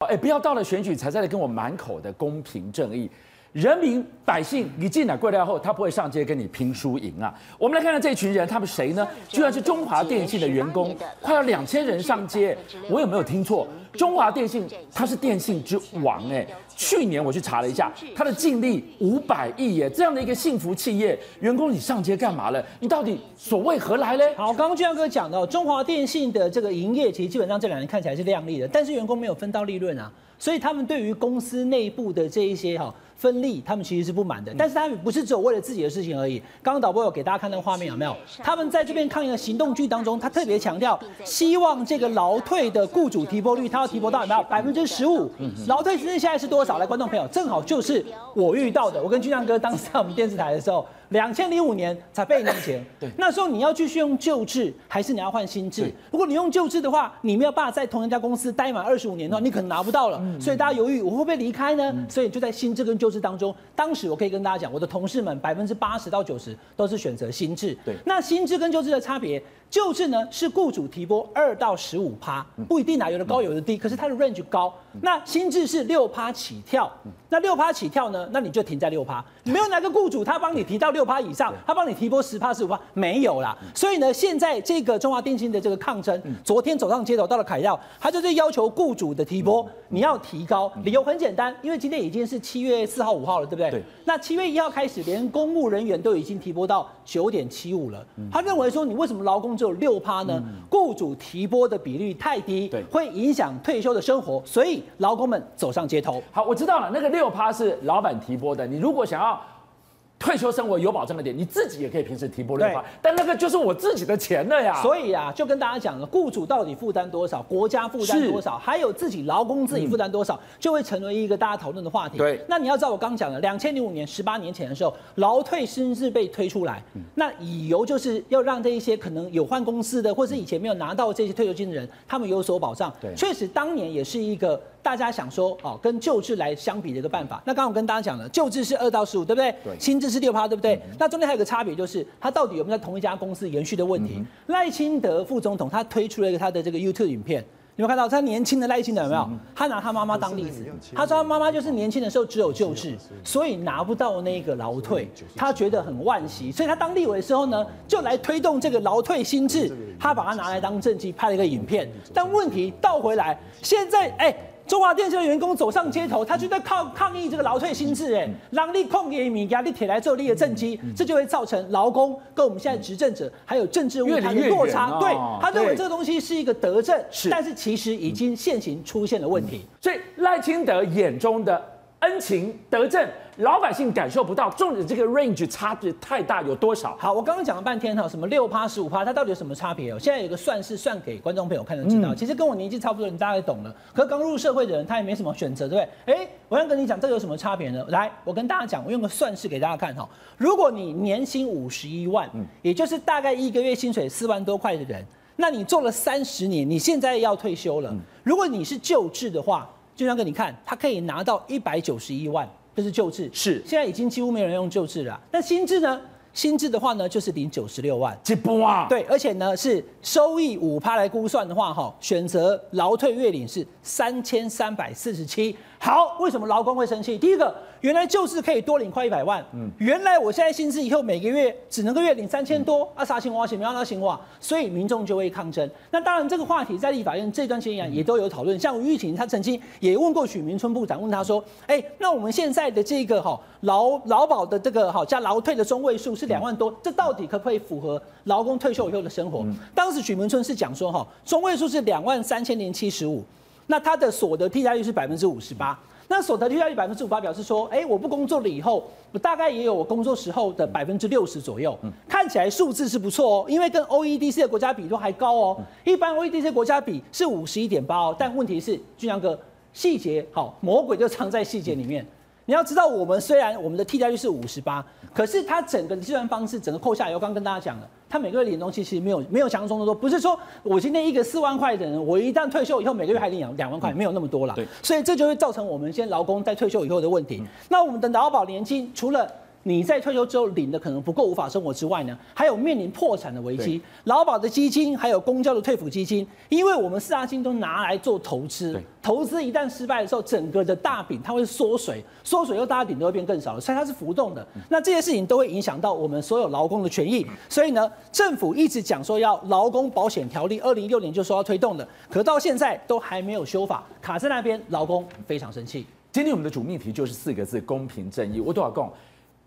哎，不要到了选举才在那跟我满口的公平正义，人民百姓你进来过来后，他不会上街跟你拼输赢啊！我们来看看这群人，他们谁呢？居然是中华电信的员工，快要两千人上街，我有没有听错？中华电信他是电信之王哎。去年我去查了一下，他的净利五百亿耶，这样的一个幸福企业，员工你上街干嘛了？你到底所谓何来呢？好，刚刚俊相哥讲到，中华电信的这个营业，其实基本上这两年看起来是亮丽的，但是员工没有分到利润啊，所以他们对于公司内部的这一些哈。分利，他们其实是不满的，但是他们不是只有为了自己的事情而已。刚刚导播有给大家看那个画面，有没有？他们在这边抗议的行动剧当中，他特别强调，希望这个劳退的雇主提拨率，他要提拨到有没有百分之十五？劳退现在是多少？来，观众朋友，正好就是我遇到的。我跟俊亮哥当时在我们电视台的时候。两千零五年才被年前，对，那时候你要继续用旧制，还是你要换新制？如果你用旧制的话，你没有办法在同一家公司待满二十五年的话，你可能拿不到了。所以大家犹豫，我会不会离开呢？所以就在新制跟旧制当中，当时我可以跟大家讲，我的同事们百分之八十到九十都是选择新制。对，那新制跟旧制的差别。旧制呢是雇主提拨二到十五趴，不一定啊，有的高有的低，可是它的 range 高。那新制是六趴起跳，那六趴起跳呢，那你就停在六趴，没有哪个雇主他帮你提到六趴以上，他帮你提拨十趴十五趴，没有啦。所以呢，现在这个中华电信的这个抗争，昨天走上街头到了凯道，他就是要求雇主的提拨你要提高，理由很简单，因为今天已经是七月四号五号了，对不对？对。那七月一号开始，连公务人员都已经提拨到九点七五了。他认为说，你为什么劳工只有六趴呢？雇主提拨的比率太低，对，会影响退休的生活，所以劳工们走上街头。好，我知道了，那个六趴是老板提拨的，你如果想要。退休生活有保障的点，你自己也可以平时提拨六趴，但那个就是我自己的钱了呀。所以啊，就跟大家讲了，雇主到底负担多少，国家负担多少，还有自己劳工自己负担多少，嗯、就会成为一个大家讨论的话题。对，那你要知道我刚讲了，两千零五年十八年前的时候，劳退新制被推出来，嗯、那理由就是要让这一些可能有换公司的，或是以前没有拿到这些退休金的人，他们有所保障。对，确实当年也是一个。大家想说哦，跟旧制来相比的一个办法。那刚刚我跟大家讲了，旧制是二到十五，对不对？对。新制是六趴，对不对？嗯、那中间还有个差别，就是他到底有没有在同一家公司延续的问题。赖、嗯、清德副总统他推出了一个他的这个 YouTube 影片，你有没有看到？他年轻的赖清德有没有？他拿他妈妈当例子，他说他妈妈就是年轻的时候只有旧制，所以拿不到那个劳退，他觉得很惋惜，所以他当立委的时候呢，就来推动这个劳退新制，他把它拿来当政绩，拍了一个影片。但问题倒回来，现在哎。中华电信的员工走上街头，他就在抗抗议这个劳退新制，哎，让你控给米压力铁来做力的政绩，这就会造成劳工跟我们现在执政者还有政治舞台的落差。对，他认为这个东西是一个德政，但是其实已经现行出现了问题。所以赖清德眼中的恩情德政。老百姓感受不到，重点这个 range 差别太大，有多少？好，我刚刚讲了半天哈，什么六趴、十五趴，它到底有什么差别哦？现在有个算式算给观众朋友看就知道。嗯、其实跟我年纪差不多，你大概懂了。可是刚入社会的人，他也没什么选择，对不对？哎，我想跟你讲，这个有什么差别呢？来，我跟大家讲，我用个算式给大家看哈。如果你年薪五十一万，嗯，也就是大概一个月薪水四万多块的人，那你做了三十年，你现在要退休了。嗯、如果你是旧制的话，就像跟你看，他可以拿到一百九十一万。这是旧制，是现在已经几乎没有人用旧制了。那新制呢？新制的话呢，就是领九十六万，一波啊！对，而且呢是收益五趴来估算的话，哈，选择劳退月领是三千三百四十七。好，为什么劳工会生气？第一个，原来就是可以多领快一百万，嗯，原来我现在薪资以后每个月只能个月领三千多，嗯、啊，啥情况？什么样的情况？所以民众就会抗争。那当然，这个话题在立法院这段时间也都有讨论。像吴玉婷，他曾经也问过许明春部长，问他说：“哎，那我们现在的这个哈劳劳保的这个哈加劳退的中位数是两万多，这到底可不可以符合劳工退休以后的生活？”嗯、当时许明春是讲说：“哈，中位数是两万三千零七十五。”那他的所得替代率是百分之五十八，那所得替代率百分之五十八表示说，哎，我不工作了以后，我大概也有我工作时候的百分之六十左右，看起来数字是不错哦，因为跟 OECD 的国家比都还高哦，一般 OECD 国家比是五十一点八哦，但问题是俊阳哥，细节好，魔鬼就藏在细节里面。你要知道，我们虽然我们的替代率是五十八，可是它整个计算方式整个扣下来，我刚跟大家讲了，它每个月领东西其实没有没有想象中的多，不是说我今天一个四万块的人，我一旦退休以后每个月还领两两万块，没有那么多了。对，所以这就会造成我们现在劳工在退休以后的问题。那我们的劳保年金除了你在退休之后领的可能不够无法生活之外呢，还有面临破产的危机。劳保的基金还有公交的退抚基金，因为我们四大金都拿来做投资，投资一旦失败的时候，整个的大饼它会缩水，缩水又大家饼都会变更少了，所以它是浮动的。那这些事情都会影响到我们所有劳工的权益。所以呢，政府一直讲说要劳工保险条例，二零一六年就说要推动的，可到现在都还没有修法，卡在那边，劳工非常生气。今天我们的主命题就是四个字：公平正义。我多少讲，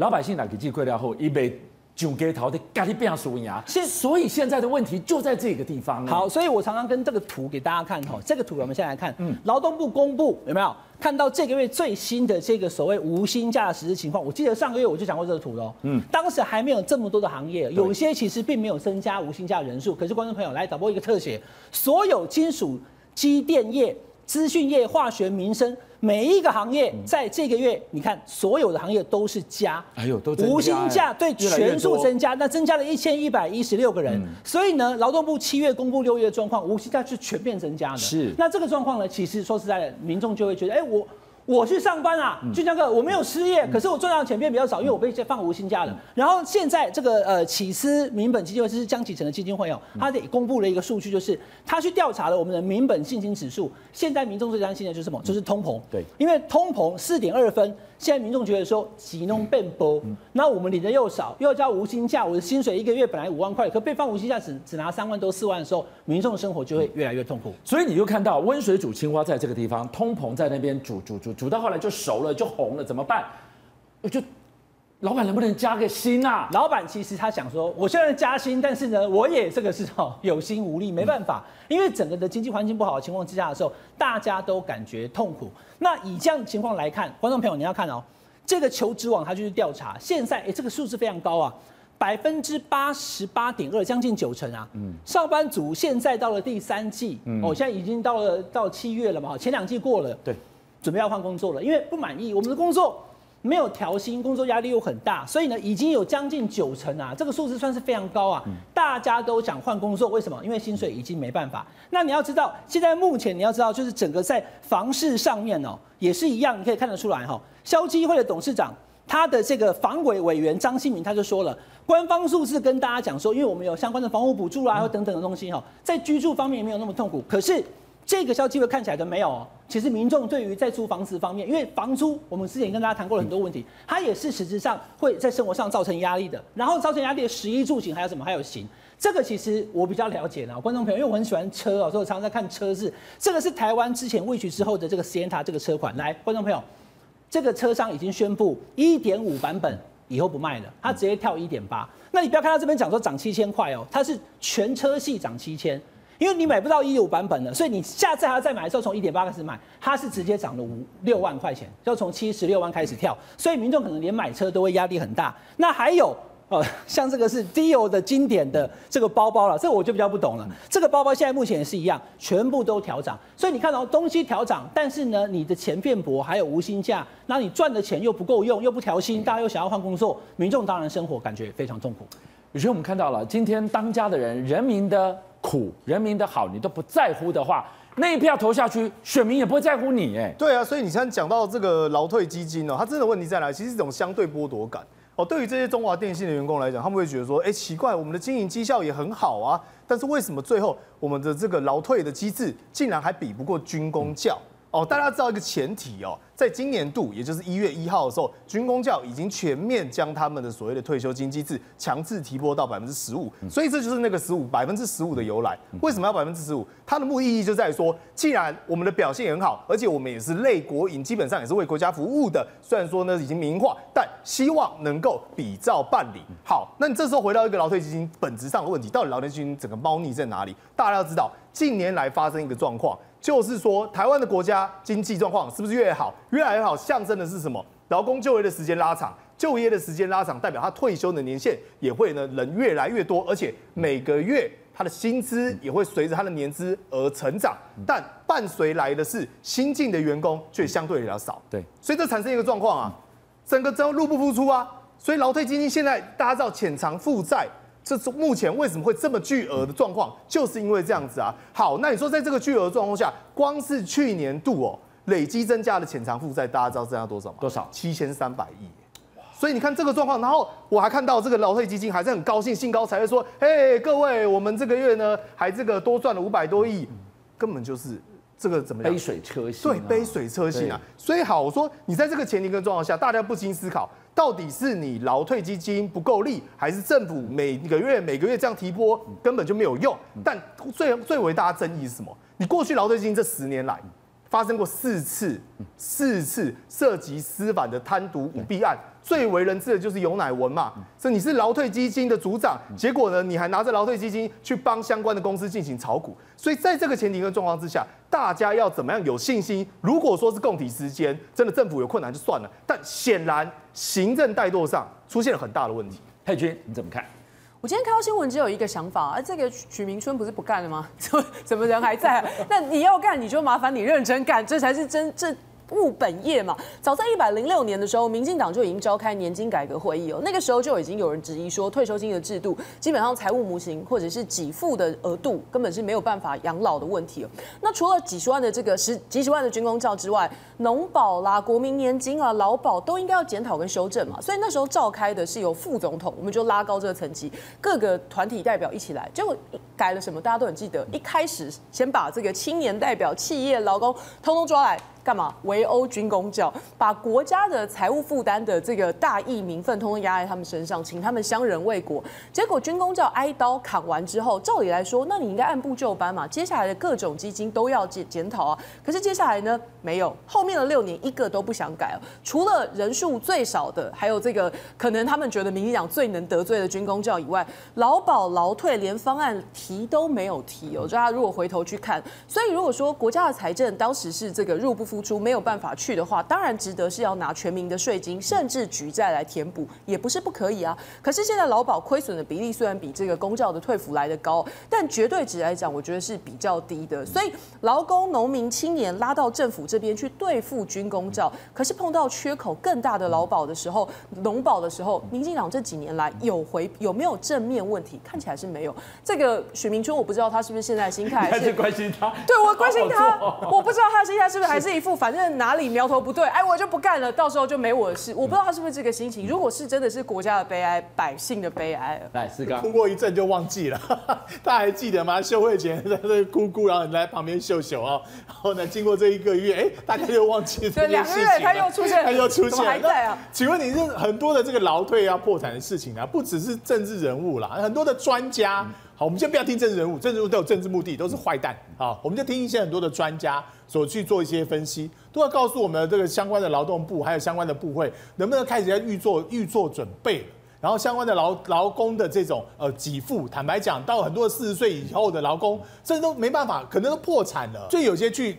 老百姓来给寄贵料后，一杯酒给头的咖喱变输赢。现所以现在的问题就在这个地方。好，所以我常常跟这个图给大家看哈，这个图我们先来看，嗯，劳动部公布有没有看到这个月最新的这个所谓无薪假的实施情况？我记得上个月我就讲过这个图喽，嗯，当时还没有这么多的行业，有些其实并没有增加无薪假人数。可是观众朋友来导播一个特写，所有金属、机电业、资讯业、化学、民生。每一个行业在这个月，你看所有的行业都是加，哎呦，都无薪假对全数增加，那增加了一千一百一十六个人。所以呢，劳动部七月公布六月的状况，无薪假是全面增加的。是，那这个状况呢，其实说实在的，民众就会觉得，哎，我。我去上班啊，俊江哥，我没有失业，可是我赚到的钱变比较少，因为我被放无薪假了。然后现在这个呃起司民本基金会是江启臣的基金会哦，他得公布了一个数据，就是他去调查了我们的民本信心指数。现在民众最担心的就是什么？就是通膨。对，因为通膨四点二分。现在民众觉得说，急弄变薄，那我们领的又少，又要交无薪假，我的薪水一个月本来五万块，可被放无薪假只只拿三万多四万的时候，民众的生活就会越来越痛苦。所以你就看到温水煮青蛙在这个地方，通膨在那边煮煮煮煮到后来就熟了，就红了，怎么办？我就。老板能不能加个薪啊？老板其实他想说，我现在加薪，但是呢，我也这个是哈有心无力，没办法，因为整个的经济环境不好的情况之下的时候，大家都感觉痛苦。那以这样的情况来看，观众朋友你要看哦，这个求职网他就是调查，现在哎这个数字非常高啊，百分之八十八点二，将近九成啊。嗯。上班族现在到了第三季，嗯哦，现在已经到了到七月了嘛，前两季过了，对，准备要换工作了，因为不满意我们的工作。没有调薪，工作压力又很大，所以呢，已经有将近九成啊，这个数字算是非常高啊。大家都想换工作，为什么？因为薪水已经没办法。那你要知道，现在目前你要知道，就是整个在房市上面哦，也是一样，你可以看得出来哈。消基会的董事长，他的这个房委委员张新民他就说了，官方数字跟大家讲说，因为我们有相关的房屋补助啊，或等等的东西哈，在居住方面也没有那么痛苦，可是。这个消息会看起来的没有，哦其实民众对于在租房子方面，因为房租我们之前跟大家谈过了很多问题，它也是实质上会在生活上造成压力的。然后造成压力的食衣住行还有什么？还有行，这个其实我比较了解呢，观众朋友，因为我很喜欢车哦，所以我常常在看车子。这个是台湾之前未取之后的这个 Sienta 这个车款，来，观众朋友，这个车商已经宣布一点五版本以后不卖了，它直接跳一点八。那你不要看它这边讲说涨七千块哦，它是全车系涨七千。因为你买不到一五版本的，所以你下次还要再买的时候，从一点八开始买，它是直接涨了五六万块钱，要从七十六万开始跳，所以民众可能连买车都会压力很大。那还有，呃，像这个是 Dior 的经典的这个包包了，这个我就比较不懂了。这个包包现在目前也是一样，全部都调涨，所以你看到东西调涨，但是呢，你的钱变薄，还有无薪假，那你赚的钱又不够用，又不调薪，大家又想要换工作，民众当然生活感觉非常痛苦。有时候我们看到了，今天当家的人，人民的。苦人民的好你都不在乎的话，那一票投下去，选民也不会在乎你哎。对啊，所以你现在讲到这个劳退基金哦，它真的问题在哪？其实是一种相对剥夺感哦。对于这些中华电信的员工来讲，他们会觉得说，哎，奇怪，我们的经营绩效也很好啊，但是为什么最后我们的这个劳退的机制竟然还比不过军工教？哦，大家知道一个前提哦，在今年度，也就是一月一号的时候，军工教已经全面将他们的所谓的退休金机制强制提拨到百分之十五，所以这就是那个十五百分之十五的由来。为什么要百分之十五？它的目的意义就在于说，既然我们的表现很好，而且我们也是类国营，基本上也是为国家服务的。虽然说呢已经民营化，但希望能够比照办理。好，那你这时候回到一个劳退基金本质上的问题，到底劳退基金整个猫腻在哪里？大家要知道，近年来发生一个状况。就是说，台湾的国家经济状况是不是越好，越来越好？象征的是什么？劳工就业的时间拉长，就业的时间拉长，代表他退休的年限也会呢人越来越多，而且每个月他的薪资也会随着他的年资而成长。但伴随来的是新进的员工却相对比较少。对，所以这产生一个状况啊，整个都入不敷出啊。所以劳退基金现在大家知道潜藏负债。这是目前为什么会这么巨额的状况，就是因为这样子啊。好，那你说在这个巨额状况下，光是去年度哦，累积增加的潜藏负债，大家知道增加多少吗？多少？七千三百亿。所以你看这个状况，然后我还看到这个劳退基金还是很高兴，兴高采烈说：“嘿，各位，我们这个月呢还这个多赚了五百多亿，根本就是这个怎么样？杯水车薪。对，杯水车薪啊。所以好，我说你在这个前提跟状况下，大家不禁思考，到底是你劳退基金不够力，还是政府每个月每个月这样提拨根本就没有用？但最最为大家争议是什么？你过去劳退基金这十年来。发生过四次，四次涉及司法的贪渎舞弊案，最为人知的就是游乃文嘛。这你是劳退基金的组长，结果呢，你还拿着劳退基金去帮相关的公司进行炒股。所以在这个前提跟状况之下，大家要怎么样有信心？如果说是共体之间，真的政府有困难就算了，但显然行政怠惰上出现了很大的问题。佩君，你怎么看？我今天看到新闻，只有一个想法，而这个许明春不是不干了吗？怎么怎么人还在啊？那你要干，你就麻烦你认真干，这才是真正。务本业嘛，早在一百零六年的时候，民进党就已经召开年金改革会议哦。那个时候就已经有人质疑说，退休金的制度基本上财务模型或者是给付的额度根本是没有办法养老的问题哦。那除了几十万的这个十几十万的军公教之外，农保啦、国民年金啊、劳保都应该要检讨跟修正嘛。所以那时候召开的是由副总统，我们就拉高这个层级，各个团体代表一起来，结果改了什么？大家都很记得，一开始先把这个青年代表、企业劳工通通抓来。干嘛围殴军公教，把国家的财务负担的这个大义名分，通通压在他们身上，请他们相人为国。结果军公教挨刀砍完之后，照理来说，那你应该按部就班嘛，接下来的各种基金都要检检讨啊。可是接下来呢，没有，后面的六年一个都不想改，除了人数最少的，还有这个可能他们觉得民进党最能得罪的军公教以外，劳保劳退连方案提都没有提哦。就他如果回头去看，所以如果说国家的财政当时是这个入不敷出，没有办法去的话，当然值得是要拿全民的税金，甚至举债来填补，也不是不可以啊。可是现在劳保亏损的比例虽然比这个公教的退抚来的高，但绝对值来讲，我觉得是比较低的。所以劳工、农民、青年拉到政府这边去对付军公教，可是碰到缺口更大的劳保的时候、农保的时候，民进党这几年来有回有没有正面问题？看起来是没有。这个许明春，我不知道他是不是现在心态还是关心他？对，我关心他，我不知道他心态是不是还是一副反正。哪里苗头不对，哎，我就不干了，到时候就没我的事。我不知道他是不是这个心情。如果是真的是国家的悲哀，百姓的悲哀。来，四刚哭过一阵就忘记了，大家还记得吗？秀慧姐在那哭哭，然后你在旁边秀秀啊。然后呢，经过这一个月，哎，大家又忘记了这件事情。对，两个月他又出现，他又出现，还在啊？请问你是很多的这个劳退啊破产的事情啊，不只是政治人物啦，很多的专家。好，我们先不要听政治人物，政治人物都有政治目的，都是坏蛋。好，我们就听一些很多的专家所去做一些分析，都要告诉我们这个相关的劳动部还有相关的部会，能不能开始在预做预做准备，然后相关的劳劳工的这种呃给付，坦白讲，到很多四十岁以后的劳工，甚至都没办法，可能都破产了。所以有些去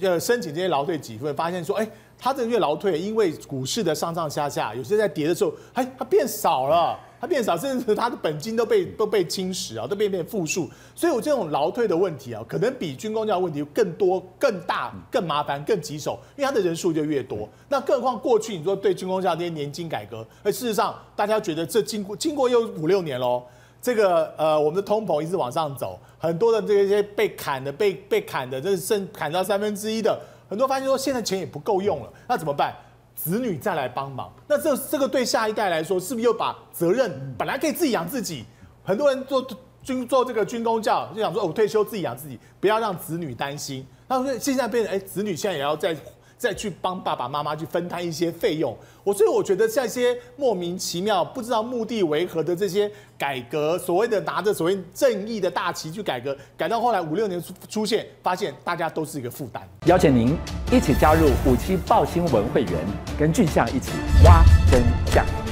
呃申请这些劳退给付，发现说，哎，他这个月劳退因为股市的上上下下，有些在跌的时候，哎，它变少了。它变少，甚至它的本金都被都被侵蚀啊，都变变负数。所以，我这种劳退的问题啊，可能比军公教问题更多、更大、更麻烦、更棘手，因为它的人数就越多。那更何况过去你说对军公教这些年金改革，而事实上大家觉得这经过经过又五六年喽，这个呃我们的通膨一直往上走，很多的这些被砍的、被被砍的，这是剩砍到三分之一的，很多发现说现在钱也不够用了，那怎么办？子女再来帮忙，那这这个对下一代来说，是不是又把责任本来可以自己养自己？很多人做军做这个军工教，就想说，我退休自己养自己，不要让子女担心。那现在变成，哎，子女现在也要再再去帮爸爸妈妈去分摊一些费用。我所以我觉得，这些莫名其妙、不知道目的为何的这些改革，所谓的拿着所谓正义的大旗去改革，改到后来五六年出出现，发现大家都是一个负担。邀请您一起加入五七报新闻会员，跟俊相一起挖真相。